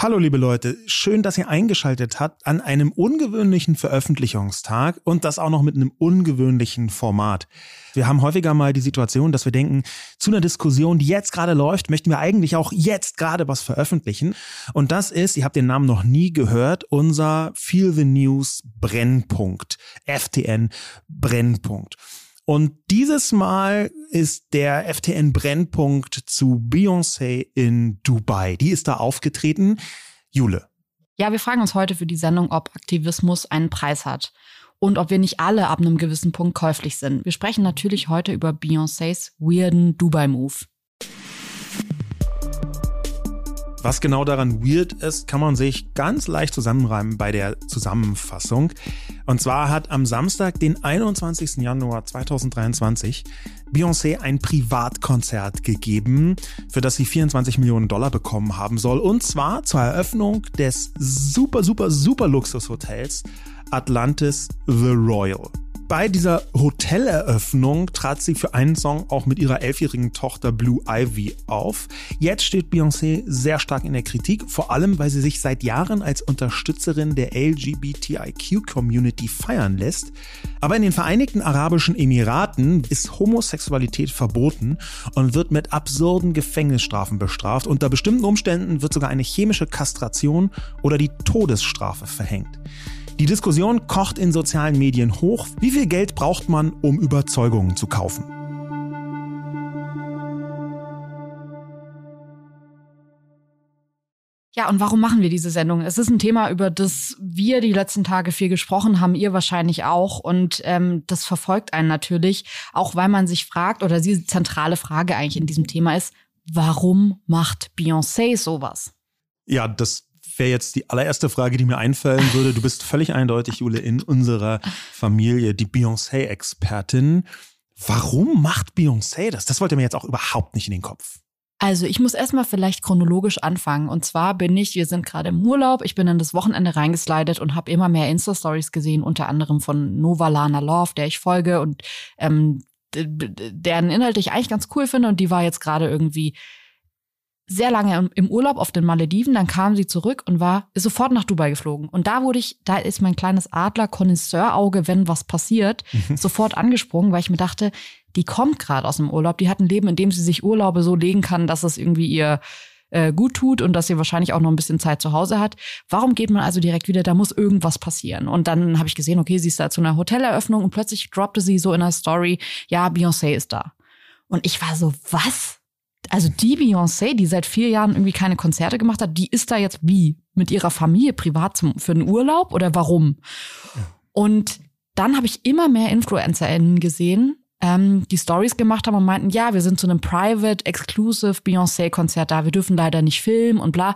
Hallo liebe Leute, schön, dass ihr eingeschaltet habt an einem ungewöhnlichen Veröffentlichungstag und das auch noch mit einem ungewöhnlichen Format. Wir haben häufiger mal die Situation, dass wir denken, zu einer Diskussion, die jetzt gerade läuft, möchten wir eigentlich auch jetzt gerade was veröffentlichen. Und das ist, ihr habt den Namen noch nie gehört, unser Feel the News Brennpunkt, FTN Brennpunkt. Und dieses Mal ist der FTN Brennpunkt zu Beyoncé in Dubai. Die ist da aufgetreten. Jule. Ja, wir fragen uns heute für die Sendung, ob Aktivismus einen Preis hat und ob wir nicht alle ab einem gewissen Punkt käuflich sind. Wir sprechen natürlich heute über Beyoncés weirden Dubai-Move. Was genau daran weird ist, kann man sich ganz leicht zusammenreimen bei der Zusammenfassung. Und zwar hat am Samstag, den 21. Januar 2023, Beyoncé ein Privatkonzert gegeben, für das sie 24 Millionen Dollar bekommen haben soll. Und zwar zur Eröffnung des super, super, super Luxushotels Atlantis The Royal. Bei dieser Hoteleröffnung trat sie für einen Song auch mit ihrer elfjährigen Tochter Blue Ivy auf. Jetzt steht Beyoncé sehr stark in der Kritik, vor allem weil sie sich seit Jahren als Unterstützerin der LGBTIQ-Community feiern lässt. Aber in den Vereinigten Arabischen Emiraten ist Homosexualität verboten und wird mit absurden Gefängnisstrafen bestraft. Unter bestimmten Umständen wird sogar eine chemische Kastration oder die Todesstrafe verhängt. Die Diskussion kocht in sozialen Medien hoch. Wie viel Geld braucht man, um Überzeugungen zu kaufen? Ja, und warum machen wir diese Sendung? Es ist ein Thema, über das wir die letzten Tage viel gesprochen haben, ihr wahrscheinlich auch. Und ähm, das verfolgt einen natürlich, auch weil man sich fragt, oder die zentrale Frage eigentlich in diesem Thema ist, warum macht Beyoncé sowas? Ja, das wäre jetzt die allererste Frage, die mir einfallen würde. Du bist völlig eindeutig, Jule, in unserer Familie die Beyoncé-Expertin. Warum macht Beyoncé das? Das wollte mir jetzt auch überhaupt nicht in den Kopf. Also ich muss erstmal vielleicht chronologisch anfangen. Und zwar bin ich, wir sind gerade im Urlaub, ich bin in das Wochenende reingeslidet und habe immer mehr Insta-Stories gesehen, unter anderem von Nova Lana Love, der ich folge und ähm, deren Inhalt ich eigentlich ganz cool finde. Und die war jetzt gerade irgendwie sehr lange im Urlaub auf den Malediven, dann kam sie zurück und war ist sofort nach Dubai geflogen. Und da wurde ich, da ist mein kleines adler auge wenn was passiert, mhm. sofort angesprungen, weil ich mir dachte, die kommt gerade aus dem Urlaub, die hat ein Leben, in dem sie sich Urlaube so legen kann, dass es irgendwie ihr äh, gut tut und dass sie wahrscheinlich auch noch ein bisschen Zeit zu Hause hat. Warum geht man also direkt wieder? Da muss irgendwas passieren. Und dann habe ich gesehen, okay, sie ist da zu einer Hoteleröffnung und plötzlich droppte sie so in einer Story, ja, Beyoncé ist da. Und ich war so, was? Also die Beyoncé, die seit vier Jahren irgendwie keine Konzerte gemacht hat, die ist da jetzt wie? Mit ihrer Familie privat zum, für einen Urlaub oder warum? Ja. Und dann habe ich immer mehr InfluencerInnen gesehen, ähm, die Stories gemacht haben und meinten, ja, wir sind zu einem Private, Exclusive Beyoncé-Konzert da, wir dürfen leider nicht filmen und bla.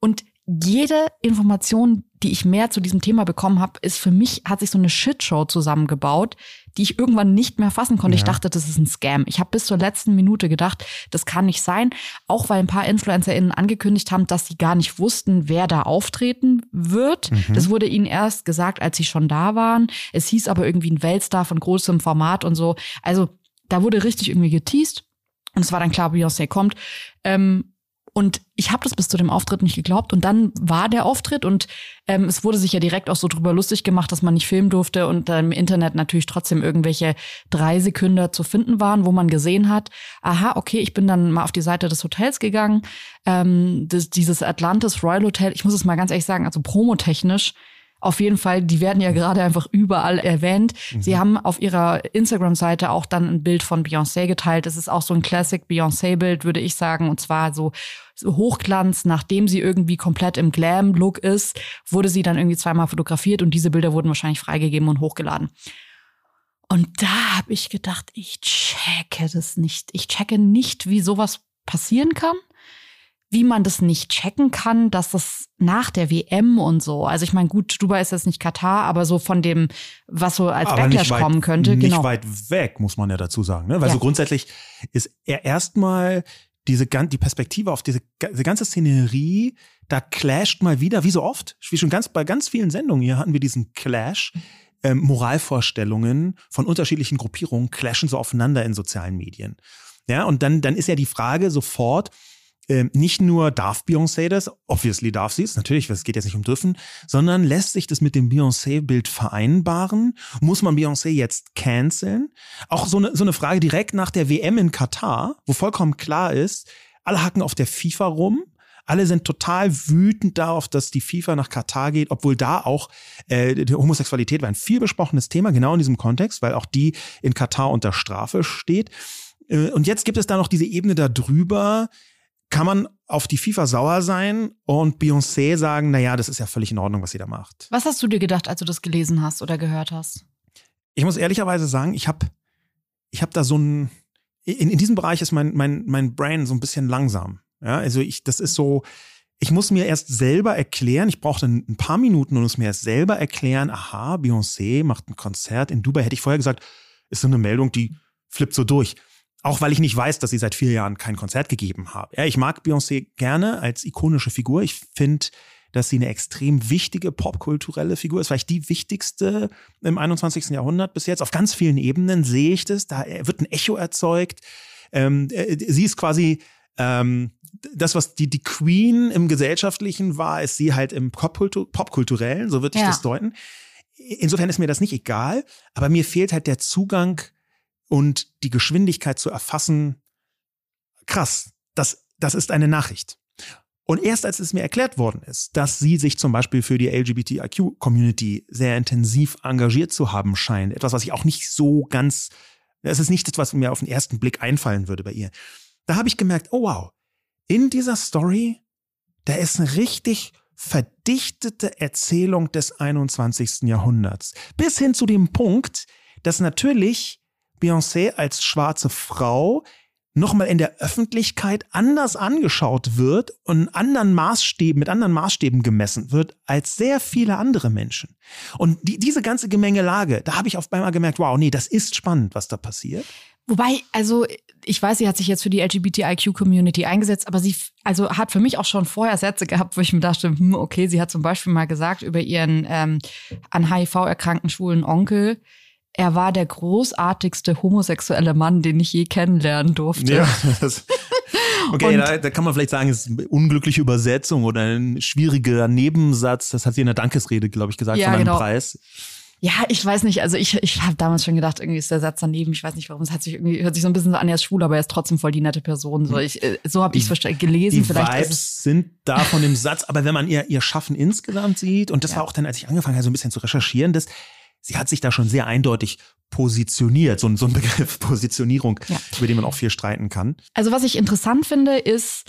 Und jede Information, die ich mehr zu diesem Thema bekommen habe, ist für mich, hat sich so eine Shitshow zusammengebaut, die ich irgendwann nicht mehr fassen konnte. Ja. Ich dachte, das ist ein Scam. Ich habe bis zur letzten Minute gedacht, das kann nicht sein. Auch weil ein paar InfluencerInnen angekündigt haben, dass sie gar nicht wussten, wer da auftreten wird. Mhm. Das wurde ihnen erst gesagt, als sie schon da waren. Es hieß aber irgendwie ein Weltstar von großem Format und so. Also da wurde richtig irgendwie geteased. Und es war dann klar, Beyoncé kommt. Ähm, und ich habe das bis zu dem Auftritt nicht geglaubt. Und dann war der Auftritt und ähm, es wurde sich ja direkt auch so drüber lustig gemacht, dass man nicht filmen durfte und im Internet natürlich trotzdem irgendwelche drei Sekunden zu finden waren, wo man gesehen hat, aha, okay, ich bin dann mal auf die Seite des Hotels gegangen. Ähm, das, dieses Atlantis Royal Hotel, ich muss es mal ganz ehrlich sagen, also promotechnisch auf jeden Fall, die werden ja gerade einfach überall erwähnt. Mhm. Sie haben auf ihrer Instagram-Seite auch dann ein Bild von Beyoncé geteilt. Es ist auch so ein Classic Beyoncé-Bild, würde ich sagen. Und zwar so, so Hochglanz, nachdem sie irgendwie komplett im Glam-Look ist, wurde sie dann irgendwie zweimal fotografiert und diese Bilder wurden wahrscheinlich freigegeben und hochgeladen. Und da habe ich gedacht, ich checke das nicht. Ich checke nicht, wie sowas passieren kann wie man das nicht checken kann, dass das nach der WM und so, also ich meine, gut, Dubai ist jetzt nicht Katar, aber so von dem, was so als aber Backlash weit, kommen könnte. Nicht genau. weit weg, muss man ja dazu sagen. Ne? Weil ja. so grundsätzlich ist er erstmal diese die Perspektive auf diese, diese ganze Szenerie, da clasht mal wieder, wie so oft, wie schon ganz bei ganz vielen Sendungen hier hatten wir diesen Clash. Ähm, Moralvorstellungen von unterschiedlichen Gruppierungen clashen so aufeinander in sozialen Medien. Ja, und dann, dann ist ja die Frage sofort, äh, nicht nur darf Beyoncé das, obviously darf sie es, natürlich, es geht jetzt nicht um dürfen, sondern lässt sich das mit dem Beyoncé-Bild vereinbaren? Muss man Beyoncé jetzt canceln? Auch so eine, so eine Frage direkt nach der WM in Katar, wo vollkommen klar ist, alle hacken auf der FIFA rum. Alle sind total wütend darauf, dass die FIFA nach Katar geht, obwohl da auch äh, die Homosexualität war ein viel besprochenes Thema, genau in diesem Kontext, weil auch die in Katar unter Strafe steht. Äh, und jetzt gibt es da noch diese Ebene darüber, kann man auf die FIFA sauer sein und Beyoncé sagen, naja, das ist ja völlig in Ordnung, was sie da macht. Was hast du dir gedacht, als du das gelesen hast oder gehört hast? Ich muss ehrlicherweise sagen, ich habe ich hab da so ein, in, in diesem Bereich ist mein, mein, mein Brain so ein bisschen langsam. Ja, also ich, das ist so, ich muss mir erst selber erklären, ich brauchte ein paar Minuten und muss mir erst selber erklären, aha, Beyoncé macht ein Konzert in Dubai. Hätte ich vorher gesagt, ist so eine Meldung, die flippt so durch. Auch weil ich nicht weiß, dass sie seit vier Jahren kein Konzert gegeben hat. Ja, ich mag Beyoncé gerne als ikonische Figur. Ich finde, dass sie eine extrem wichtige popkulturelle Figur ist, vielleicht die wichtigste im 21. Jahrhundert bis jetzt. Auf ganz vielen Ebenen sehe ich das. Da wird ein Echo erzeugt. Ähm, äh, sie ist quasi ähm, das, was die, die Queen im Gesellschaftlichen war, ist sie halt im Popkultur Popkulturellen, so würde ich ja. das deuten. Insofern ist mir das nicht egal, aber mir fehlt halt der Zugang und die Geschwindigkeit zu erfassen, krass, das, das ist eine Nachricht. Und erst als es mir erklärt worden ist, dass sie sich zum Beispiel für die LGBTIQ-Community sehr intensiv engagiert zu haben scheint, etwas, was ich auch nicht so ganz, es ist nicht etwas, was mir auf den ersten Blick einfallen würde bei ihr. Da habe ich gemerkt, oh wow, in dieser Story, da ist eine richtig verdichtete Erzählung des 21. Jahrhunderts. Bis hin zu dem Punkt, dass natürlich Beyoncé als schwarze Frau nochmal in der Öffentlichkeit anders angeschaut wird und anderen Maßstäben, mit anderen Maßstäben gemessen wird als sehr viele andere Menschen. Und die, diese ganze Gemengelage, da habe ich auf einmal gemerkt, wow, nee, das ist spannend, was da passiert. Wobei, also ich weiß, sie hat sich jetzt für die LGBTIQ-Community eingesetzt, aber sie also hat für mich auch schon vorher Sätze gehabt, wo ich mir dachte, hm, okay, sie hat zum Beispiel mal gesagt über ihren ähm, an HIV erkrankten schwulen Onkel, er war der großartigste homosexuelle Mann, den ich je kennenlernen durfte. Ja, das, okay, da, da, kann man vielleicht sagen, es ist eine unglückliche Übersetzung oder ein schwieriger Nebensatz. Das hat sie in der Dankesrede, glaube ich, gesagt, ja, von einem genau. Preis. Ja, ich weiß nicht. Also ich, ich habe damals schon gedacht, irgendwie ist der Satz daneben. Ich weiß nicht, warum. Es hat sich irgendwie hört sich so ein bisschen so an, er ist schwul, aber er ist trotzdem voll die nette Person. So, ich, äh, so habe ich es gelesen. Die Vielleicht Vibes sind da von dem Satz, aber wenn man ihr ihr Schaffen insgesamt sieht und das ja. war auch dann, als ich angefangen habe, so ein bisschen zu recherchieren, das sie hat sich da schon sehr eindeutig positioniert, so, so ein Begriff Positionierung, ja. über den man auch viel streiten kann. Also was ich interessant finde, ist,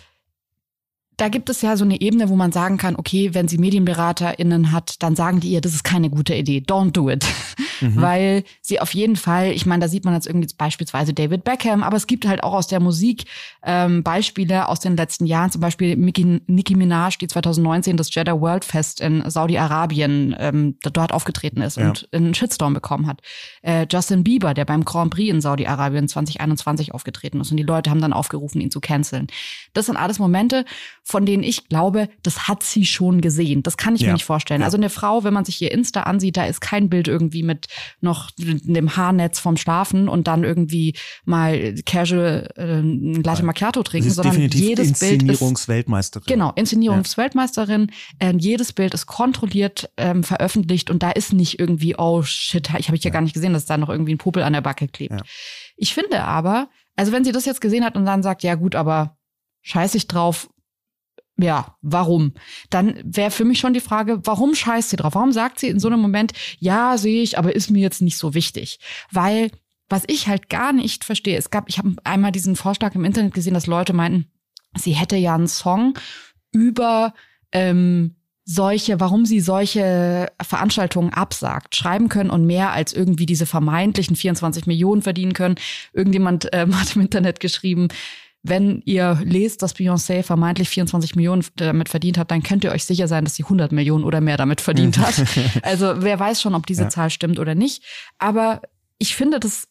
da gibt es ja so eine Ebene, wo man sagen kann, okay, wenn sie MedienberaterInnen hat, dann sagen die ihr, das ist keine gute Idee, don't do it. Mhm. Weil sie auf jeden Fall, ich meine, da sieht man jetzt irgendwie beispielsweise David Beckham, aber es gibt halt auch aus der Musik ähm, Beispiele aus den letzten Jahren, zum Beispiel Mickey, Nicki Minaj, die 2019 das Jeddah World Fest in Saudi-Arabien ähm, dort aufgetreten ist ja. und einen Shitstorm bekommen hat. Äh, Justin Bieber, der beim Grand Prix in Saudi-Arabien 2021 aufgetreten ist und die Leute haben dann aufgerufen, ihn zu canceln. Das sind alles Momente, von denen ich glaube, das hat sie schon gesehen. Das kann ich ja. mir nicht vorstellen. Ja. Also eine Frau, wenn man sich ihr Insta ansieht, da ist kein Bild irgendwie mit noch dem Haarnetz vom Schlafen und dann irgendwie mal casual äh, ein Latte Macchiato trinken, sondern jedes Bild Inszenierungsweltmeisterin. Genau, Inszenierungsweltmeisterin. Ja. Äh, jedes Bild ist kontrolliert ähm, veröffentlicht und da ist nicht irgendwie oh shit, ich habe ich ja gar nicht gesehen, dass da noch irgendwie ein Popel an der Backe klebt. Ich finde aber, also wenn sie das jetzt gesehen hat und dann sagt, ja gut, aber scheiß ich drauf, ja, warum? Dann wäre für mich schon die Frage, warum scheißt sie drauf? Warum sagt sie in so einem Moment, ja, sehe ich, aber ist mir jetzt nicht so wichtig? Weil was ich halt gar nicht verstehe, es gab, ich habe einmal diesen Vorschlag im Internet gesehen, dass Leute meinten, sie hätte ja einen Song über ähm, solche, warum sie solche Veranstaltungen absagt, schreiben können und mehr als irgendwie diese vermeintlichen 24 Millionen verdienen können. Irgendjemand ähm, hat im Internet geschrieben, wenn ihr lest, dass Beyoncé vermeintlich 24 Millionen damit verdient hat, dann könnt ihr euch sicher sein, dass sie 100 Millionen oder mehr damit verdient hat. also wer weiß schon, ob diese ja. Zahl stimmt oder nicht. Aber ich finde das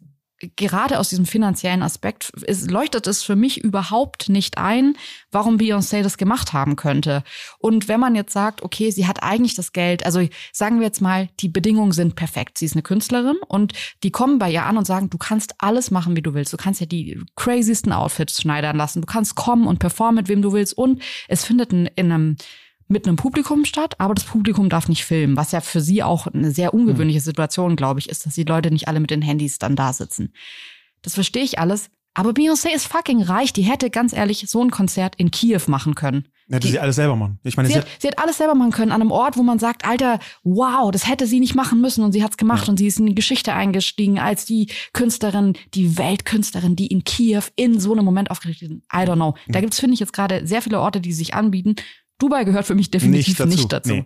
gerade aus diesem finanziellen Aspekt ist, leuchtet es für mich überhaupt nicht ein, warum Beyoncé das gemacht haben könnte. Und wenn man jetzt sagt, okay, sie hat eigentlich das Geld, also sagen wir jetzt mal, die Bedingungen sind perfekt. Sie ist eine Künstlerin und die kommen bei ihr an und sagen, du kannst alles machen, wie du willst. Du kannst ja die craziesten Outfits schneidern lassen. Du kannst kommen und performen, mit wem du willst. Und es findet in, in einem mit einem Publikum statt, aber das Publikum darf nicht filmen, was ja für sie auch eine sehr ungewöhnliche hm. Situation, glaube ich, ist, dass die Leute nicht alle mit den Handys dann da sitzen. Das verstehe ich alles. Aber Beyoncé ist fucking reich. Die hätte ganz ehrlich so ein Konzert in Kiew machen können. Hätte die, sie alles selber machen. Ich meine, sie, sie, hat, sie hat alles selber machen können an einem Ort, wo man sagt, Alter, wow, das hätte sie nicht machen müssen und sie hat's gemacht ja. und sie ist in die Geschichte eingestiegen als die Künstlerin, die Weltkünstlerin, die in Kiew in so einem Moment aufgerichtet ist. I don't know. Da gibt's finde ich jetzt gerade sehr viele Orte, die sich anbieten. Dubai gehört für mich definitiv nicht dazu. Nicht dazu. Nee.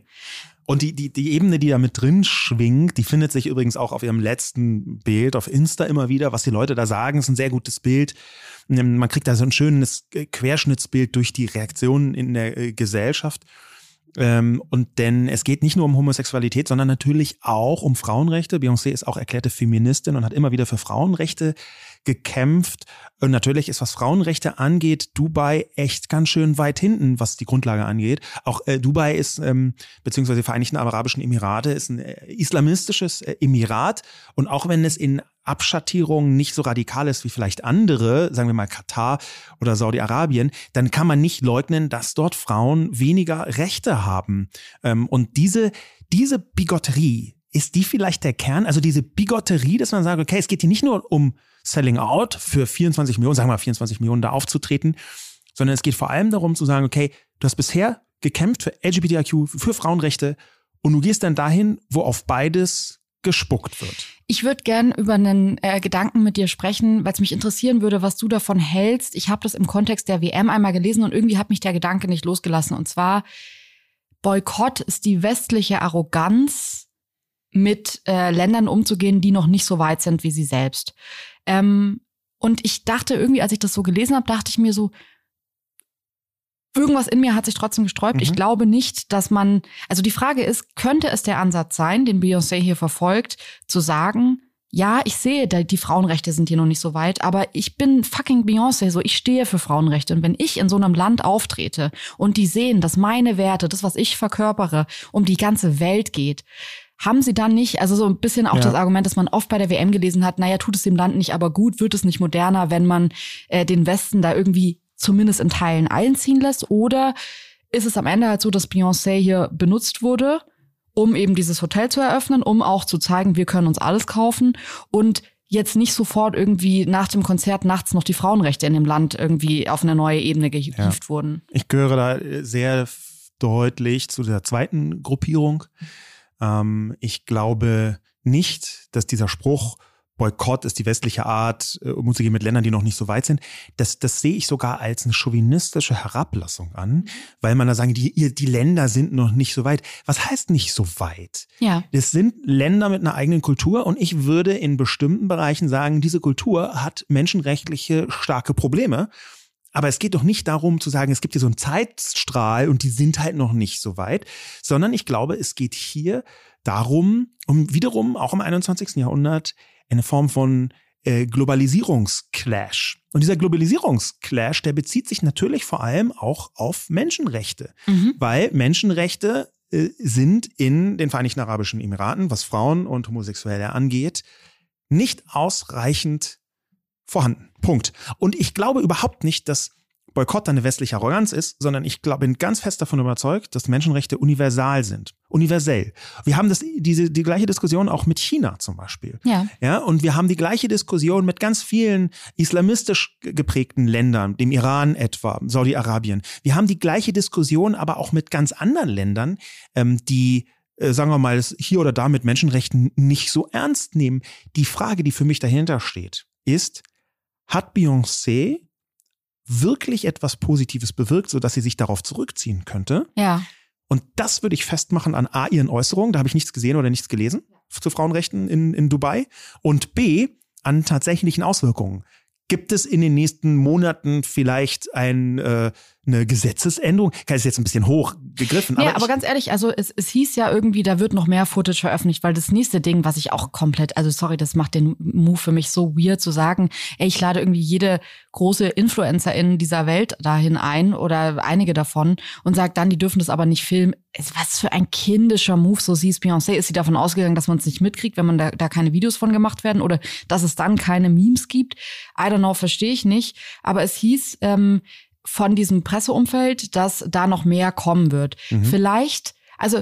Und die, die, die Ebene, die da mit drin schwingt, die findet sich übrigens auch auf ihrem letzten Bild auf Insta immer wieder, was die Leute da sagen, ist ein sehr gutes Bild. Man kriegt da so ein schönes Querschnittsbild durch die Reaktionen in der äh, Gesellschaft. Ähm, und denn es geht nicht nur um Homosexualität, sondern natürlich auch um Frauenrechte. Beyoncé ist auch erklärte Feministin und hat immer wieder für Frauenrechte gekämpft. Und natürlich ist, was Frauenrechte angeht, Dubai echt ganz schön weit hinten, was die Grundlage angeht. Auch äh, Dubai ist, ähm, beziehungsweise die Vereinigten Arabischen Emirate, ist ein äh, islamistisches äh, Emirat. Und auch wenn es in Abschattierung nicht so radikal ist wie vielleicht andere, sagen wir mal Katar oder Saudi-Arabien, dann kann man nicht leugnen, dass dort Frauen weniger Rechte haben. Ähm, und diese, diese Bigotterie, ist die vielleicht der Kern? Also diese Bigotterie, dass man sagt, okay, es geht hier nicht nur um Selling Out für 24 Millionen, sagen wir mal 24 Millionen da aufzutreten, sondern es geht vor allem darum zu sagen, okay, du hast bisher gekämpft für LGBTIQ, für Frauenrechte und du gehst dann dahin, wo auf beides gespuckt wird. Ich würde gern über einen äh, Gedanken mit dir sprechen, weil es mich interessieren würde, was du davon hältst. Ich habe das im Kontext der WM einmal gelesen und irgendwie hat mich der Gedanke nicht losgelassen. Und zwar, Boykott ist die westliche Arroganz, mit äh, Ländern umzugehen, die noch nicht so weit sind wie sie selbst. Ähm, und ich dachte irgendwie, als ich das so gelesen habe, dachte ich mir so, irgendwas in mir hat sich trotzdem gesträubt. Mhm. Ich glaube nicht, dass man, also die Frage ist, könnte es der Ansatz sein, den Beyoncé hier verfolgt, zu sagen, ja, ich sehe, die Frauenrechte sind hier noch nicht so weit, aber ich bin fucking Beyoncé, so ich stehe für Frauenrechte. Und wenn ich in so einem Land auftrete und die sehen, dass meine Werte, das, was ich verkörpere, um die ganze Welt geht, haben sie dann nicht, also so ein bisschen auch ja. das Argument, dass man oft bei der WM gelesen hat, naja, tut es dem Land nicht, aber gut, wird es nicht moderner, wenn man äh, den Westen da irgendwie zumindest in Teilen einziehen lässt? Oder ist es am Ende halt so, dass Beyoncé hier benutzt wurde, um eben dieses Hotel zu eröffnen, um auch zu zeigen, wir können uns alles kaufen und jetzt nicht sofort irgendwie nach dem Konzert nachts noch die Frauenrechte in dem Land irgendwie auf eine neue Ebene gehievt ja. wurden. Ich gehöre da sehr deutlich zu der zweiten Gruppierung. Ähm, ich glaube nicht, dass dieser Spruch, Boykott ist die westliche Art, äh, umzugehen mit Ländern, die noch nicht so weit sind. Das, das sehe ich sogar als eine chauvinistische Herablassung an, weil man da sagen, die, die Länder sind noch nicht so weit. Was heißt nicht so weit? Ja. Das sind Länder mit einer eigenen Kultur und ich würde in bestimmten Bereichen sagen, diese Kultur hat menschenrechtliche starke Probleme. Aber es geht doch nicht darum zu sagen, es gibt hier so einen Zeitstrahl und die sind halt noch nicht so weit, sondern ich glaube, es geht hier darum, um wiederum auch im 21. Jahrhundert eine Form von äh, Globalisierungsclash. Und dieser Globalisierungsclash, der bezieht sich natürlich vor allem auch auf Menschenrechte, mhm. weil Menschenrechte äh, sind in den Vereinigten Arabischen Emiraten, was Frauen und Homosexuelle angeht, nicht ausreichend vorhanden. Punkt. Und ich glaube überhaupt nicht, dass Boykott eine westliche Arroganz ist, sondern ich glaube, bin ganz fest davon überzeugt, dass Menschenrechte universal sind. Universell. Wir haben das, diese, die gleiche Diskussion auch mit China zum Beispiel. Ja. Ja, und wir haben die gleiche Diskussion mit ganz vielen islamistisch geprägten Ländern, dem Iran etwa, Saudi-Arabien. Wir haben die gleiche Diskussion aber auch mit ganz anderen Ländern, ähm, die äh, sagen wir mal, hier oder da mit Menschenrechten nicht so ernst nehmen. Die Frage, die für mich dahinter steht, ist, hat Beyoncé wirklich etwas Positives bewirkt, sodass sie sich darauf zurückziehen könnte? Ja. Und das würde ich festmachen an A, ihren Äußerungen, da habe ich nichts gesehen oder nichts gelesen zu Frauenrechten in, in Dubai. Und B, an tatsächlichen Auswirkungen. Gibt es in den nächsten Monaten vielleicht ein, äh, eine Gesetzesänderung? Kann es jetzt ein bisschen hoch gegriffen. Ja, aber, aber ganz ehrlich, also es, es hieß ja irgendwie, da wird noch mehr Footage veröffentlicht, weil das nächste Ding, was ich auch komplett, also sorry, das macht den Move für mich so weird zu sagen, ey, ich lade irgendwie jede große Influencerin dieser Welt dahin ein oder einige davon und sage dann, die dürfen das aber nicht filmen. Was für ein kindischer Move, so siehst Beyoncé. Ist sie davon ausgegangen, dass man es nicht mitkriegt, wenn man da, da keine Videos von gemacht werden oder dass es dann keine Memes gibt? I don't know, verstehe ich nicht. Aber es hieß, ähm, von diesem Presseumfeld, dass da noch mehr kommen wird. Mhm. Vielleicht, also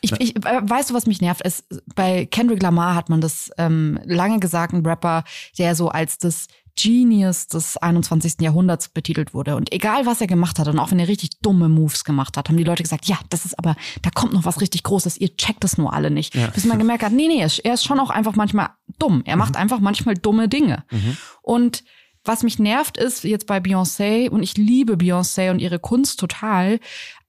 ich, ich, äh, weißt du, was mich nervt? Es, bei Kendrick Lamar hat man das ähm, lange gesagt, ein Rapper, der so als das Genius des 21. Jahrhunderts betitelt wurde. Und egal, was er gemacht hat, und auch wenn er richtig dumme Moves gemacht hat, haben die Leute gesagt, ja, das ist aber, da kommt noch was richtig Großes, ihr checkt das nur alle nicht. Ja. Bis man gemerkt hat, nee, nee, er ist schon auch einfach manchmal dumm. Er macht mhm. einfach manchmal dumme Dinge. Mhm. Und was mich nervt ist jetzt bei Beyoncé und ich liebe Beyoncé und ihre Kunst total,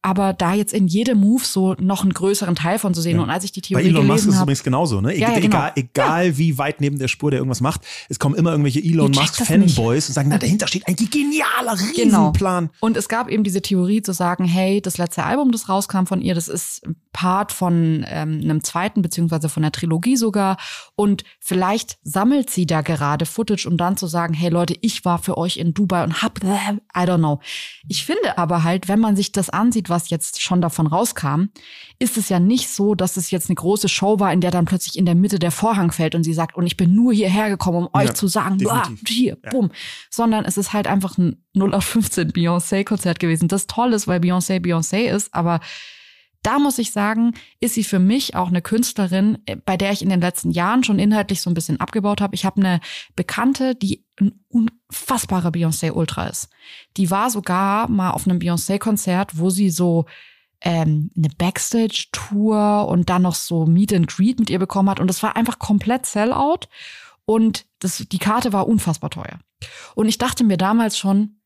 aber da jetzt in jedem Move so noch einen größeren Teil von zu sehen. Ja. Und als ich die Theorie Bei Elon Musk ist es übrigens genauso, ne? Ja, ja, genau. Egal, egal wie weit neben der Spur der irgendwas macht, es kommen immer irgendwelche Elon Musk Fanboys und sagen, na, dahinter steht ein genialer genau. Riesenplan. Genau. Und es gab eben diese Theorie zu sagen, hey, das letzte Album, das rauskam von ihr, das ist Part von ähm, einem zweiten, beziehungsweise von der Trilogie sogar. Und vielleicht sammelt sie da gerade Footage, um dann zu sagen, hey Leute, ich war für euch in Dubai und hab, I don't know. Ich finde aber halt, wenn man sich das ansieht, was was jetzt schon davon rauskam, ist es ja nicht so, dass es jetzt eine große Show war, in der dann plötzlich in der Mitte der Vorhang fällt und sie sagt, und ich bin nur hierher gekommen, um euch zu sagen, boah, hier, ja. bumm. Sondern es ist halt einfach ein 0 auf 15 Beyoncé-Konzert gewesen. Das toll ist, weil Beyoncé Beyoncé ist, aber da muss ich sagen, ist sie für mich auch eine Künstlerin, äh, bei der ich in den letzten Jahren schon inhaltlich so ein bisschen abgebaut habe. Ich habe eine Bekannte, die ein unfassbarer Beyoncé-Ultra ist. Die war sogar mal auf einem Beyoncé-Konzert, wo sie so ähm, eine Backstage-Tour und dann noch so Meet and Greet mit ihr bekommen hat. Und das war einfach komplett Sellout. Und das, die Karte war unfassbar teuer. Und ich dachte mir damals schon,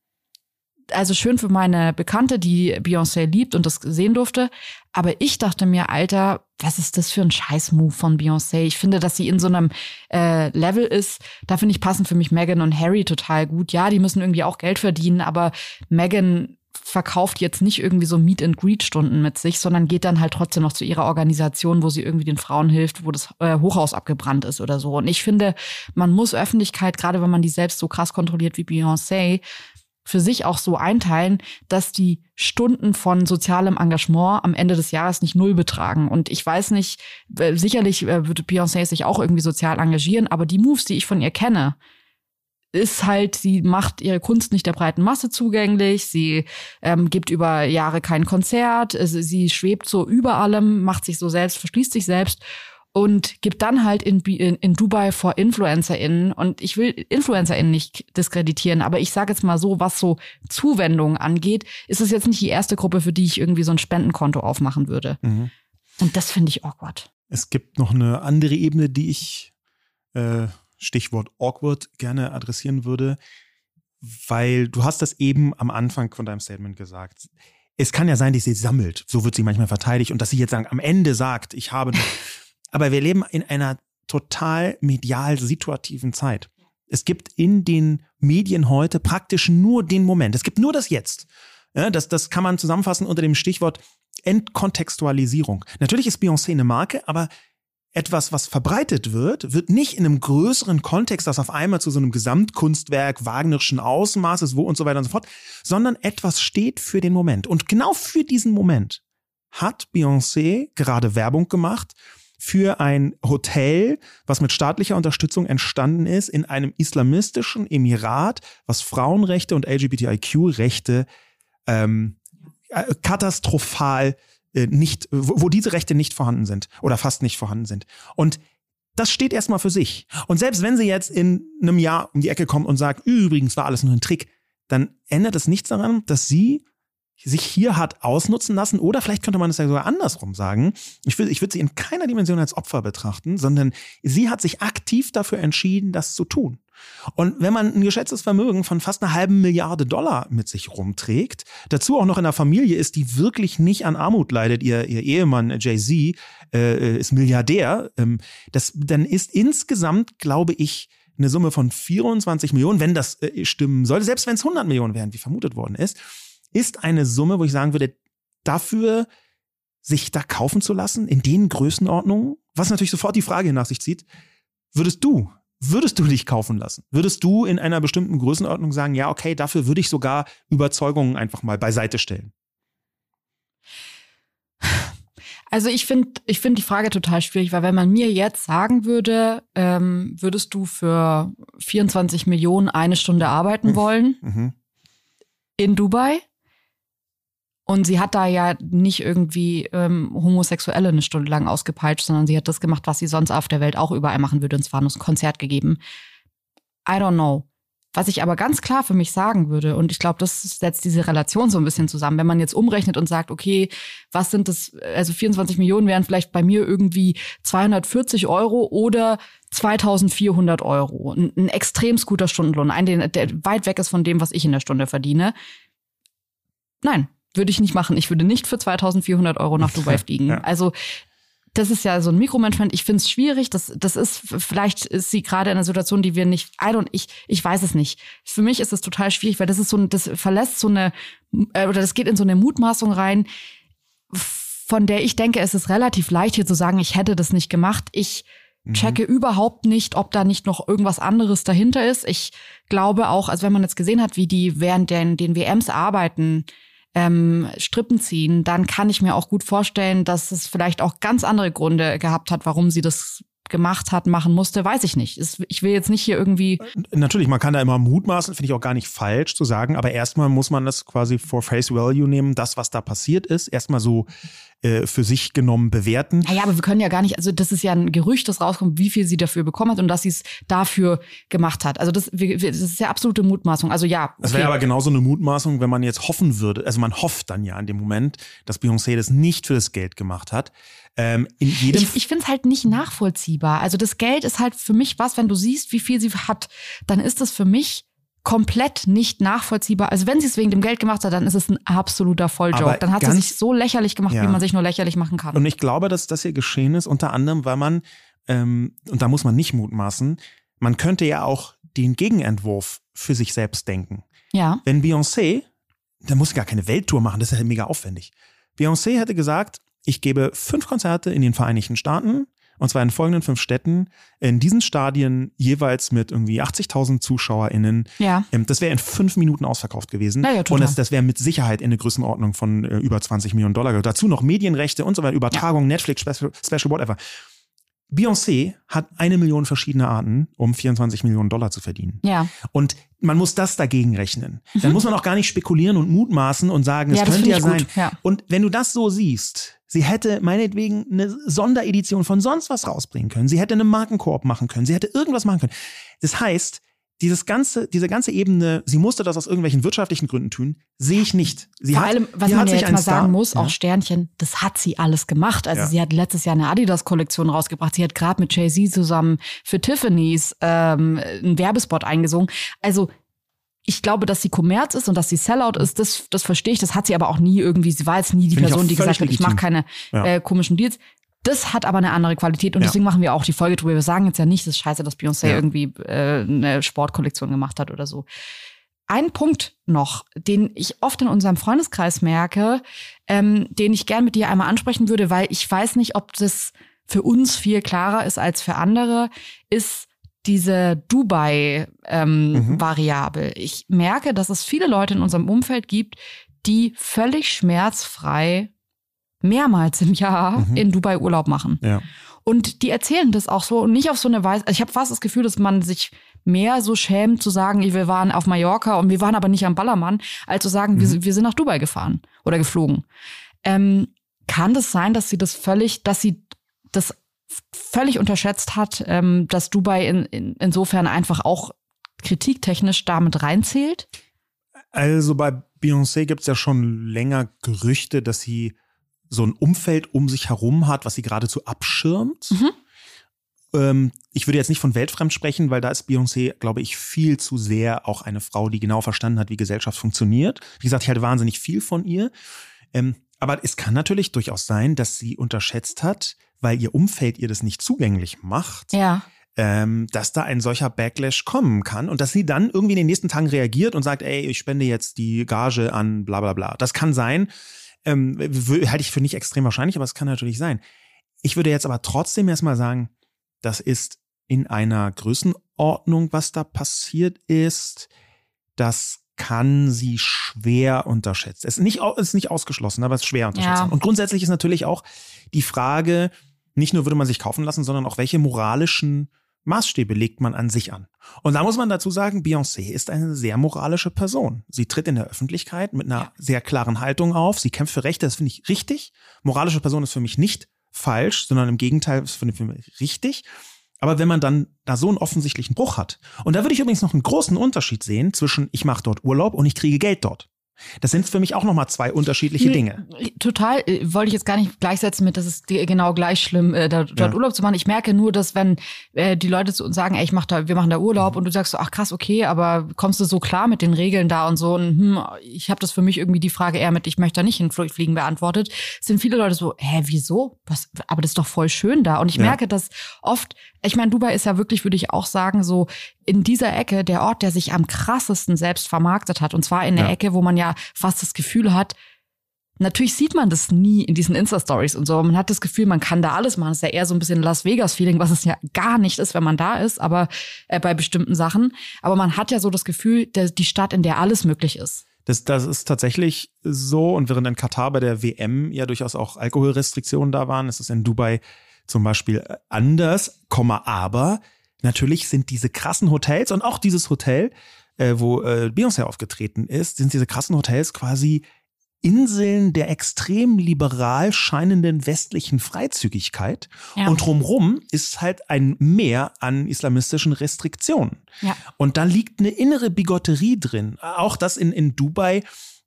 also schön für meine Bekannte, die Beyoncé liebt und das sehen durfte. Aber ich dachte mir, Alter, was ist das für ein Scheiß-Move von Beyoncé? Ich finde, dass sie in so einem äh, Level ist, da finde ich passen für mich Megan und Harry total gut. Ja, die müssen irgendwie auch Geld verdienen, aber Megan verkauft jetzt nicht irgendwie so Meet and Greet Stunden mit sich, sondern geht dann halt trotzdem noch zu ihrer Organisation, wo sie irgendwie den Frauen hilft, wo das äh, Hochhaus abgebrannt ist oder so. Und ich finde, man muss Öffentlichkeit, gerade wenn man die selbst so krass kontrolliert wie Beyoncé, für sich auch so einteilen, dass die Stunden von sozialem Engagement am Ende des Jahres nicht null betragen. Und ich weiß nicht, äh, sicherlich äh, würde Beyoncé sich auch irgendwie sozial engagieren, aber die Moves, die ich von ihr kenne, ist halt, sie macht ihre Kunst nicht der breiten Masse zugänglich, sie ähm, gibt über Jahre kein Konzert, sie schwebt so über allem, macht sich so selbst, verschließt sich selbst und gibt dann halt in, in, in Dubai vor InfluencerInnen. Und ich will InfluencerInnen nicht diskreditieren, aber ich sage jetzt mal so, was so Zuwendungen angeht, ist es jetzt nicht die erste Gruppe, für die ich irgendwie so ein Spendenkonto aufmachen würde. Mhm. Und das finde ich awkward. Es gibt noch eine andere Ebene, die ich, äh, Stichwort awkward, gerne adressieren würde, weil du hast das eben am Anfang von deinem Statement gesagt. Es kann ja sein, dass sie sammelt. So wird sie manchmal verteidigt und dass sie jetzt sagen, am Ende sagt, ich habe Aber wir leben in einer total medial situativen Zeit. Es gibt in den Medien heute praktisch nur den Moment. Es gibt nur das Jetzt. Ja, das, das kann man zusammenfassen unter dem Stichwort Entkontextualisierung. Natürlich ist Beyoncé eine Marke, aber etwas, was verbreitet wird, wird nicht in einem größeren Kontext, das auf einmal zu so einem Gesamtkunstwerk wagnerischen Ausmaßes, wo und so weiter und so fort, sondern etwas steht für den Moment. Und genau für diesen Moment hat Beyoncé gerade Werbung gemacht für ein Hotel, was mit staatlicher Unterstützung entstanden ist, in einem islamistischen Emirat, was Frauenrechte und LGBTIQ-Rechte ähm, äh, katastrophal äh, nicht, wo, wo diese Rechte nicht vorhanden sind oder fast nicht vorhanden sind. Und das steht erstmal für sich. Und selbst wenn sie jetzt in einem Jahr um die Ecke kommt und sagt, übrigens war alles nur ein Trick, dann ändert es nichts daran, dass sie sich hier hat ausnutzen lassen oder vielleicht könnte man es ja sogar andersrum sagen. Ich würde ich würd sie in keiner Dimension als Opfer betrachten, sondern sie hat sich aktiv dafür entschieden, das zu tun. Und wenn man ein geschätztes Vermögen von fast einer halben Milliarde Dollar mit sich rumträgt, dazu auch noch in einer Familie ist, die wirklich nicht an Armut leidet, ihr, ihr Ehemann Jay-Z äh, ist Milliardär, ähm, das, dann ist insgesamt, glaube ich, eine Summe von 24 Millionen, wenn das äh, stimmen sollte, selbst wenn es 100 Millionen wären, wie vermutet worden ist, ist eine Summe, wo ich sagen würde, dafür, sich da kaufen zu lassen, in den Größenordnungen? Was natürlich sofort die Frage nach sich zieht, würdest du, würdest du dich kaufen lassen? Würdest du in einer bestimmten Größenordnung sagen, ja, okay, dafür würde ich sogar Überzeugungen einfach mal beiseite stellen? Also ich finde ich finde die Frage total schwierig, weil wenn man mir jetzt sagen würde, ähm, würdest du für 24 Millionen eine Stunde arbeiten mhm. wollen mhm. in Dubai? Und sie hat da ja nicht irgendwie ähm, Homosexuelle eine Stunde lang ausgepeitscht, sondern sie hat das gemacht, was sie sonst auf der Welt auch überall machen würde, und zwar ein Konzert gegeben. I don't know. Was ich aber ganz klar für mich sagen würde, und ich glaube, das setzt diese Relation so ein bisschen zusammen, wenn man jetzt umrechnet und sagt, okay, was sind das, also 24 Millionen wären vielleicht bei mir irgendwie 240 Euro oder 2400 Euro. Ein, ein extrem guter Stundenlohn, ein, der weit weg ist von dem, was ich in der Stunde verdiene. Nein, würde ich nicht machen. Ich würde nicht für 2400 Euro nach Dubai fliegen. Ja. Also das ist ja so ein Mikromanagement. Ich finde es schwierig. Das, das ist, vielleicht ist sie gerade in einer Situation, die wir nicht, I don't, ich, ich weiß es nicht. Für mich ist es total schwierig, weil das ist so ein, das verlässt so eine, äh, oder das geht in so eine Mutmaßung rein, von der ich denke, es ist relativ leicht hier zu sagen, ich hätte das nicht gemacht. Ich mhm. checke mhm. überhaupt nicht, ob da nicht noch irgendwas anderes dahinter ist. Ich glaube auch, also wenn man jetzt gesehen hat, wie die während den, den WMs arbeiten, ähm, Strippen ziehen, dann kann ich mir auch gut vorstellen, dass es vielleicht auch ganz andere Gründe gehabt hat, warum sie das gemacht hat, machen musste, weiß ich nicht. Ich will jetzt nicht hier irgendwie. Natürlich, man kann da immer mutmaßen, finde ich auch gar nicht falsch zu sagen, aber erstmal muss man das quasi for face value nehmen, das, was da passiert ist, erstmal so äh, für sich genommen bewerten. Naja, aber wir können ja gar nicht, also das ist ja ein Gerücht, das rauskommt, wie viel sie dafür bekommen hat und dass sie es dafür gemacht hat. Also das, das ist ja absolute Mutmaßung. Also ja. Okay. Das wäre aber genauso eine Mutmaßung, wenn man jetzt hoffen würde, also man hofft dann ja in dem Moment, dass Beyoncé das nicht für das Geld gemacht hat. Ähm, in jedem ich ich finde es halt nicht nachvollziehbar. Also das Geld ist halt für mich was, wenn du siehst, wie viel sie hat, dann ist das für mich komplett nicht nachvollziehbar. Also wenn sie es wegen dem Geld gemacht hat, dann ist es ein absoluter Volljoke. dann hat sie sich so lächerlich gemacht, ja. wie man sich nur lächerlich machen kann. Und ich glaube, dass das hier geschehen ist, unter anderem, weil man, ähm, und da muss man nicht mutmaßen, man könnte ja auch den Gegenentwurf für sich selbst denken. Ja. Wenn Beyoncé, da muss sie gar keine Welttour machen, das ist ja mega aufwendig. Beyoncé hätte gesagt, ich gebe fünf Konzerte in den Vereinigten Staaten und zwar in folgenden fünf Städten, in diesen Stadien jeweils mit irgendwie 80.000 ZuschauerInnen. Ja. Ähm, das wäre in fünf Minuten ausverkauft gewesen. Ja, ja, total. Und das, das wäre mit Sicherheit in eine Größenordnung von äh, über 20 Millionen Dollar. Dazu noch Medienrechte und so weiter, Übertragung, ja. Netflix, Special, Special, whatever. Beyoncé hat eine Million verschiedene Arten, um 24 Millionen Dollar zu verdienen. Ja. Und man muss das dagegen rechnen. Mhm. Dann muss man auch gar nicht spekulieren und mutmaßen und sagen, es ja, könnte ja sein. Ja. Und wenn du das so siehst, sie hätte meinetwegen eine Sonderedition von sonst was rausbringen können. Sie hätte eine Markenkoop machen können. Sie hätte irgendwas machen können. Das heißt, dieses ganze, diese ganze Ebene, sie musste das aus irgendwelchen wirtschaftlichen Gründen tun, sehe ich nicht. Sie Vor hat, allem, was man ja jetzt mal Star, sagen muss, ja. auch Sternchen, das hat sie alles gemacht. Also ja. sie hat letztes Jahr eine Adidas-Kollektion rausgebracht. Sie hat gerade mit Jay-Z zusammen für Tiffany's ähm, einen Werbespot eingesungen. Also ich glaube, dass sie Kommerz ist und dass sie Sellout ist, das, das verstehe ich. Das hat sie aber auch nie irgendwie. Sie war jetzt nie die Find Person, die gesagt hat, ich mache keine ja. äh, komischen Deals. Das hat aber eine andere Qualität und ja. deswegen machen wir auch die Folge drüber. Wir sagen jetzt ja nicht, das ist scheiße, dass Beyoncé ja. irgendwie äh, eine Sportkollektion gemacht hat oder so. Ein Punkt noch, den ich oft in unserem Freundeskreis merke, ähm, den ich gern mit dir einmal ansprechen würde, weil ich weiß nicht, ob das für uns viel klarer ist als für andere, ist diese Dubai-Variable. Ähm, mhm. Ich merke, dass es viele Leute in unserem Umfeld gibt, die völlig schmerzfrei mehrmals im Jahr mhm. in Dubai Urlaub machen. Ja. Und die erzählen das auch so und nicht auf so eine Weise. Also ich habe fast das Gefühl, dass man sich mehr so schämt zu sagen, wir waren auf Mallorca und wir waren aber nicht am Ballermann, als zu sagen, mhm. wir, wir, sind nach Dubai gefahren oder geflogen. Ähm, kann das sein, dass sie das völlig, dass sie das völlig unterschätzt hat, ähm, dass Dubai in, in, insofern einfach auch kritiktechnisch damit reinzählt? Also bei Beyoncé gibt es ja schon länger Gerüchte, dass sie so ein Umfeld um sich herum hat, was sie geradezu abschirmt. Mhm. Ähm, ich würde jetzt nicht von weltfremd sprechen, weil da ist Beyoncé, glaube ich, viel zu sehr auch eine Frau, die genau verstanden hat, wie Gesellschaft funktioniert. Wie gesagt, ich halte wahnsinnig viel von ihr. Ähm, aber es kann natürlich durchaus sein, dass sie unterschätzt hat, weil ihr Umfeld ihr das nicht zugänglich macht. Ja. Ähm, dass da ein solcher Backlash kommen kann und dass sie dann irgendwie in den nächsten Tagen reagiert und sagt, ey, ich spende jetzt die Gage an bla bla bla. Das kann sein. Ähm, halte ich für nicht extrem wahrscheinlich, aber es kann natürlich sein. Ich würde jetzt aber trotzdem erstmal sagen, das ist in einer Größenordnung, was da passiert ist. Das kann sie schwer unterschätzen. Es ist nicht, ist nicht ausgeschlossen, aber es ist schwer unterschätzen. Ja. Und grundsätzlich ist natürlich auch die Frage, nicht nur würde man sich kaufen lassen, sondern auch welche moralischen Maßstäbe legt man an sich an. Und da muss man dazu sagen, Beyoncé ist eine sehr moralische Person. Sie tritt in der Öffentlichkeit mit einer sehr klaren Haltung auf. Sie kämpft für Rechte, das finde ich richtig. Moralische Person ist für mich nicht falsch, sondern im Gegenteil, das finde ich für mich richtig. Aber wenn man dann da so einen offensichtlichen Bruch hat, und da würde ich übrigens noch einen großen Unterschied sehen zwischen ich mache dort Urlaub und ich kriege Geld dort. Das sind für mich auch nochmal zwei unterschiedliche nee, Dinge. Total, äh, wollte ich jetzt gar nicht gleichsetzen mit, dass es genau gleich schlimm, äh, dort ja. Urlaub zu machen. Ich merke nur, dass wenn äh, die Leute zu uns sagen, ey, ich mach da, wir machen da Urlaub mhm. und du sagst so, ach krass, okay, aber kommst du so klar mit den Regeln da und so und hm, ich habe das für mich irgendwie die Frage eher mit, ich möchte da nicht hinfliegen beantwortet, sind viele Leute so, hä, wieso? Was, aber das ist doch voll schön da. Und ich ja. merke, dass oft, ich meine, Dubai ist ja wirklich, würde ich auch sagen, so in dieser Ecke der Ort, der sich am krassesten selbst vermarktet hat. Und zwar in der ja. Ecke, wo man ja fast das Gefühl hat, Natürlich sieht man das nie in diesen Insta-Stories und so. Man hat das Gefühl, man kann da alles machen. Das ist ja eher so ein bisschen Las Vegas-Feeling, was es ja gar nicht ist, wenn man da ist, aber äh, bei bestimmten Sachen. Aber man hat ja so das Gefühl, der, die Stadt, in der alles möglich ist. Das, das ist tatsächlich so. Und während in Katar bei der WM ja durchaus auch Alkoholrestriktionen da waren, ist es in Dubai zum Beispiel anders, aber natürlich sind diese krassen Hotels und auch dieses Hotel, äh, wo äh, Beyoncé aufgetreten ist, sind diese krassen Hotels quasi Inseln der extrem liberal scheinenden westlichen Freizügigkeit. Ja. Und drumrum ist halt ein Meer an islamistischen Restriktionen. Ja. Und da liegt eine innere Bigotterie drin. Auch das in, in Dubai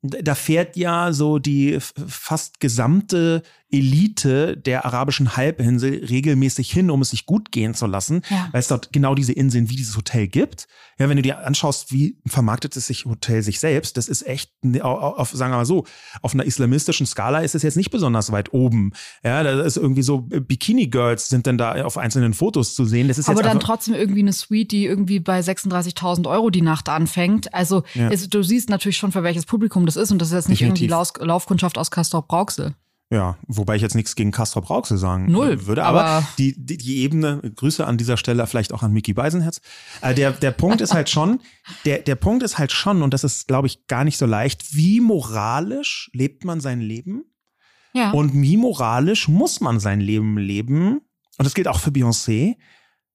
da fährt ja so die fast gesamte Elite der arabischen Halbinsel regelmäßig hin, um es sich gut gehen zu lassen, ja. weil es dort genau diese Inseln wie dieses Hotel gibt. Ja, wenn du dir anschaust, wie vermarktet es sich Hotel sich selbst, das ist echt, auf, sagen wir mal so, auf einer islamistischen Skala ist es jetzt nicht besonders weit oben. Ja, da ist irgendwie so Bikini-Girls sind dann da auf einzelnen Fotos zu sehen. Das ist Aber dann trotzdem irgendwie eine Suite, die irgendwie bei 36.000 Euro die Nacht anfängt. Also ja. ist, du siehst natürlich schon, für welches Publikum das ist und das ist jetzt nicht Definitiv. irgendwie Lauf Laufkundschaft aus Castrop-Rauxel. Ja, wobei ich jetzt nichts gegen Castrop Rauxel sagen Null, würde, aber, aber die, die, die Ebene, Grüße an dieser Stelle vielleicht auch an Mickey Beisenherz. Äh, der, der Punkt ist halt schon, der, der Punkt ist halt schon, und das ist, glaube ich, gar nicht so leicht, wie moralisch lebt man sein Leben? Ja. Und wie moralisch muss man sein Leben leben? Und das gilt auch für Beyoncé,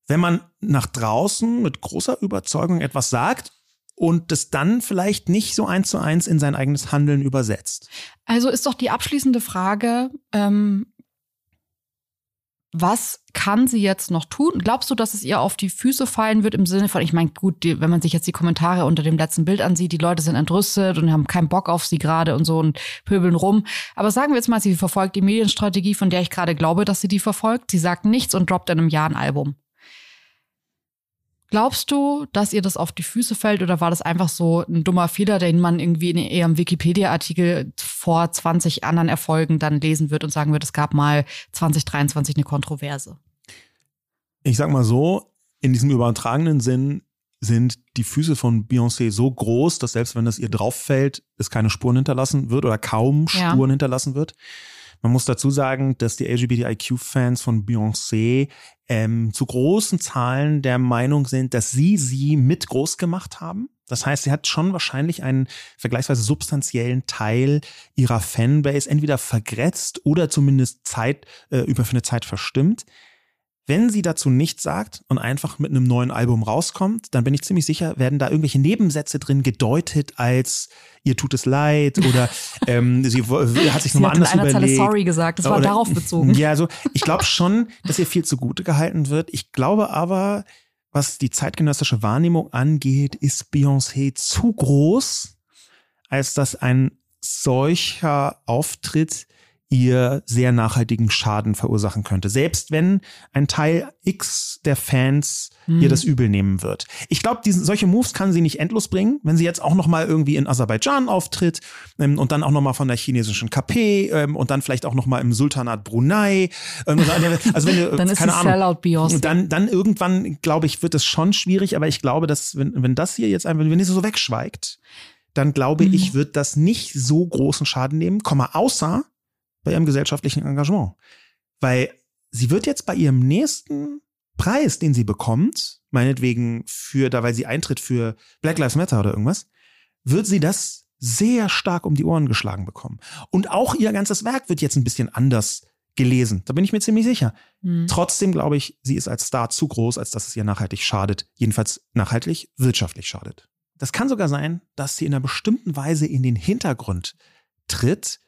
wenn man nach draußen mit großer Überzeugung etwas sagt und das dann vielleicht nicht so eins zu eins in sein eigenes Handeln übersetzt. Also ist doch die abschließende Frage, ähm, was kann sie jetzt noch tun? Glaubst du, dass es ihr auf die Füße fallen wird im Sinne von, ich meine, gut, die, wenn man sich jetzt die Kommentare unter dem letzten Bild ansieht, die Leute sind entrüstet und haben keinen Bock auf sie gerade und so und pöbeln rum. Aber sagen wir jetzt mal, sie verfolgt die Medienstrategie, von der ich gerade glaube, dass sie die verfolgt. Sie sagt nichts und droppt in einem Jahr ein Album. Glaubst du, dass ihr das auf die Füße fällt oder war das einfach so ein dummer Fehler, den man irgendwie in ihrem Wikipedia-Artikel vor 20 anderen Erfolgen dann lesen wird und sagen wird, es gab mal 2023 eine Kontroverse? Ich sag mal so, in diesem übertragenen Sinn sind die Füße von Beyoncé so groß, dass selbst wenn es ihr drauf fällt, es keine Spuren hinterlassen wird oder kaum Spuren ja. hinterlassen wird. Man muss dazu sagen, dass die LGBTIQ-Fans von Beyoncé ähm, zu großen Zahlen der Meinung sind, dass sie sie mit groß gemacht haben. Das heißt, sie hat schon wahrscheinlich einen vergleichsweise substanziellen Teil ihrer Fanbase entweder vergrätzt oder zumindest Zeit äh, über für eine Zeit verstimmt. Wenn sie dazu nichts sagt und einfach mit einem neuen Album rauskommt, dann bin ich ziemlich sicher, werden da irgendwelche Nebensätze drin gedeutet als ihr tut es leid oder ähm, sie, sie hat sich nochmal anders in einer überlegt. Zeile sorry gesagt, das war oder, darauf bezogen. Ja, also ich glaube schon, dass ihr viel zugute gehalten wird. Ich glaube aber, was die zeitgenössische Wahrnehmung angeht, ist Beyoncé zu groß, als dass ein solcher Auftritt ihr sehr nachhaltigen Schaden verursachen könnte. Selbst wenn ein Teil X der Fans hm. ihr das übel nehmen wird. Ich glaube, solche Moves kann sie nicht endlos bringen, wenn sie jetzt auch noch mal irgendwie in Aserbaidschan auftritt ähm, und dann auch noch mal von der chinesischen KP ähm, und dann vielleicht auch noch mal im Sultanat Brunei. Ähm, also wenn du, dann ist keine Ahnung, Beyoncé. Dann, dann irgendwann, glaube ich, wird es schon schwierig, aber ich glaube, dass wenn, wenn das hier jetzt einfach, wenn sie so wegschweigt, dann glaube mhm. ich, wird das nicht so großen Schaden nehmen, außer bei ihrem gesellschaftlichen Engagement. Weil sie wird jetzt bei ihrem nächsten Preis, den sie bekommt, meinetwegen für, da weil sie eintritt für Black Lives Matter oder irgendwas, wird sie das sehr stark um die Ohren geschlagen bekommen. Und auch ihr ganzes Werk wird jetzt ein bisschen anders gelesen. Da bin ich mir ziemlich sicher. Mhm. Trotzdem glaube ich, sie ist als Star zu groß, als dass es ihr nachhaltig schadet. Jedenfalls nachhaltig wirtschaftlich schadet. Das kann sogar sein, dass sie in einer bestimmten Weise in den Hintergrund tritt,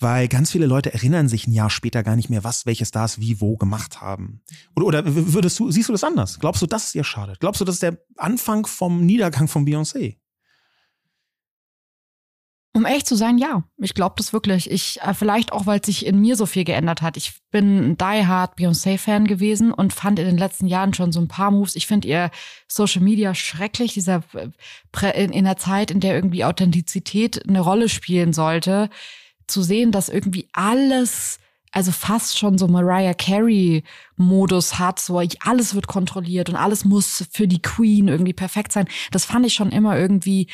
weil ganz viele Leute erinnern sich ein Jahr später gar nicht mehr, was welche Stars wie wo gemacht haben. Oder, oder würdest du, siehst du das anders? Glaubst du, dass es ihr schadet? Glaubst du, das ist der Anfang vom Niedergang von Beyoncé? Um echt zu sein, ja. Ich glaube das wirklich. Ich, äh, vielleicht auch, weil sich in mir so viel geändert hat. Ich bin ein Die Hard Beyoncé-Fan gewesen und fand in den letzten Jahren schon so ein paar Moves. Ich finde ihr Social Media schrecklich, dieser äh, in, in der Zeit, in der irgendwie Authentizität eine Rolle spielen sollte, zu sehen, dass irgendwie alles also fast schon so Mariah Carey Modus hat, so alles wird kontrolliert und alles muss für die Queen irgendwie perfekt sein. Das fand ich schon immer irgendwie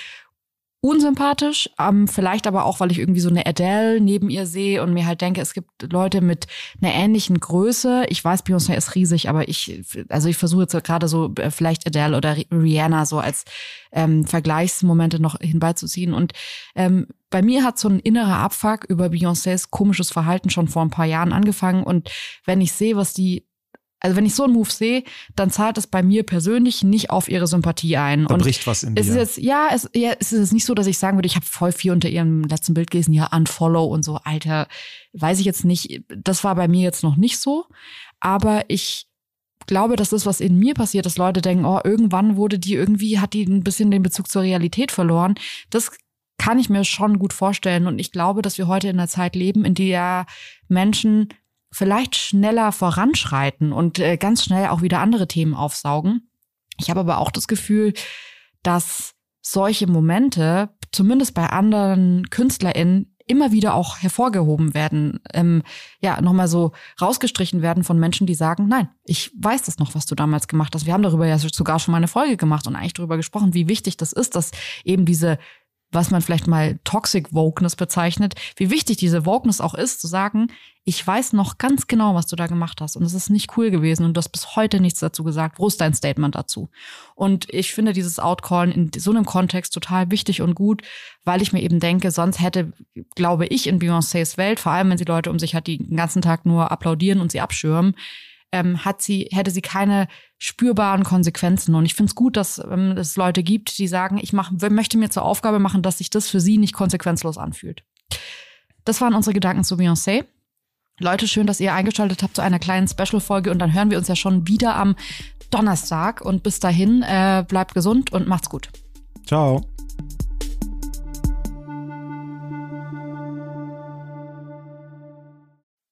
unsympathisch, ähm, vielleicht aber auch, weil ich irgendwie so eine Adele neben ihr sehe und mir halt denke, es gibt Leute mit einer ähnlichen Größe. Ich weiß, Beyoncé ist riesig, aber ich, also ich versuche jetzt gerade so äh, vielleicht Adele oder Rihanna so als ähm, Vergleichsmomente noch hinbeizuziehen. Und ähm, bei mir hat so ein innerer Abfuck über Beyoncés komisches Verhalten schon vor ein paar Jahren angefangen. Und wenn ich sehe, was die also wenn ich so einen Move sehe, dann zahlt es bei mir persönlich nicht auf ihre Sympathie ein. Da und bricht was in dir. Ist jetzt, ja, es, ja, es ist nicht so, dass ich sagen würde, ich habe voll viel unter ihrem letzten Bild gelesen, ja, unfollow und so, Alter, weiß ich jetzt nicht. Das war bei mir jetzt noch nicht so. Aber ich glaube, das, was in mir passiert, dass Leute denken, oh, irgendwann wurde die irgendwie, hat die ein bisschen den Bezug zur Realität verloren. Das kann ich mir schon gut vorstellen. Und ich glaube, dass wir heute in einer Zeit leben, in der Menschen vielleicht schneller voranschreiten und äh, ganz schnell auch wieder andere Themen aufsaugen. Ich habe aber auch das Gefühl, dass solche Momente, zumindest bei anderen KünstlerInnen, immer wieder auch hervorgehoben werden, ähm, ja, nochmal so rausgestrichen werden von Menschen, die sagen, nein, ich weiß das noch, was du damals gemacht hast. Wir haben darüber ja sogar schon mal eine Folge gemacht und eigentlich darüber gesprochen, wie wichtig das ist, dass eben diese was man vielleicht mal Toxic Wokeness bezeichnet, wie wichtig diese Wokeness auch ist, zu sagen, ich weiß noch ganz genau, was du da gemacht hast und es ist nicht cool gewesen und du hast bis heute nichts dazu gesagt. Wo ist dein Statement dazu? Und ich finde dieses Outcallen in so einem Kontext total wichtig und gut, weil ich mir eben denke, sonst hätte, glaube ich, in Beyoncés Welt, vor allem wenn sie Leute um sich hat, die den ganzen Tag nur applaudieren und sie abschirmen, ähm, hat sie, hätte sie keine spürbaren Konsequenzen. Und ich finde es gut, dass ähm, es Leute gibt, die sagen, ich mach, möchte mir zur Aufgabe machen, dass sich das für sie nicht konsequenzlos anfühlt. Das waren unsere Gedanken zu Beyoncé. Leute, schön, dass ihr eingeschaltet habt zu einer kleinen Special-Folge und dann hören wir uns ja schon wieder am Donnerstag. Und bis dahin, äh, bleibt gesund und macht's gut. Ciao.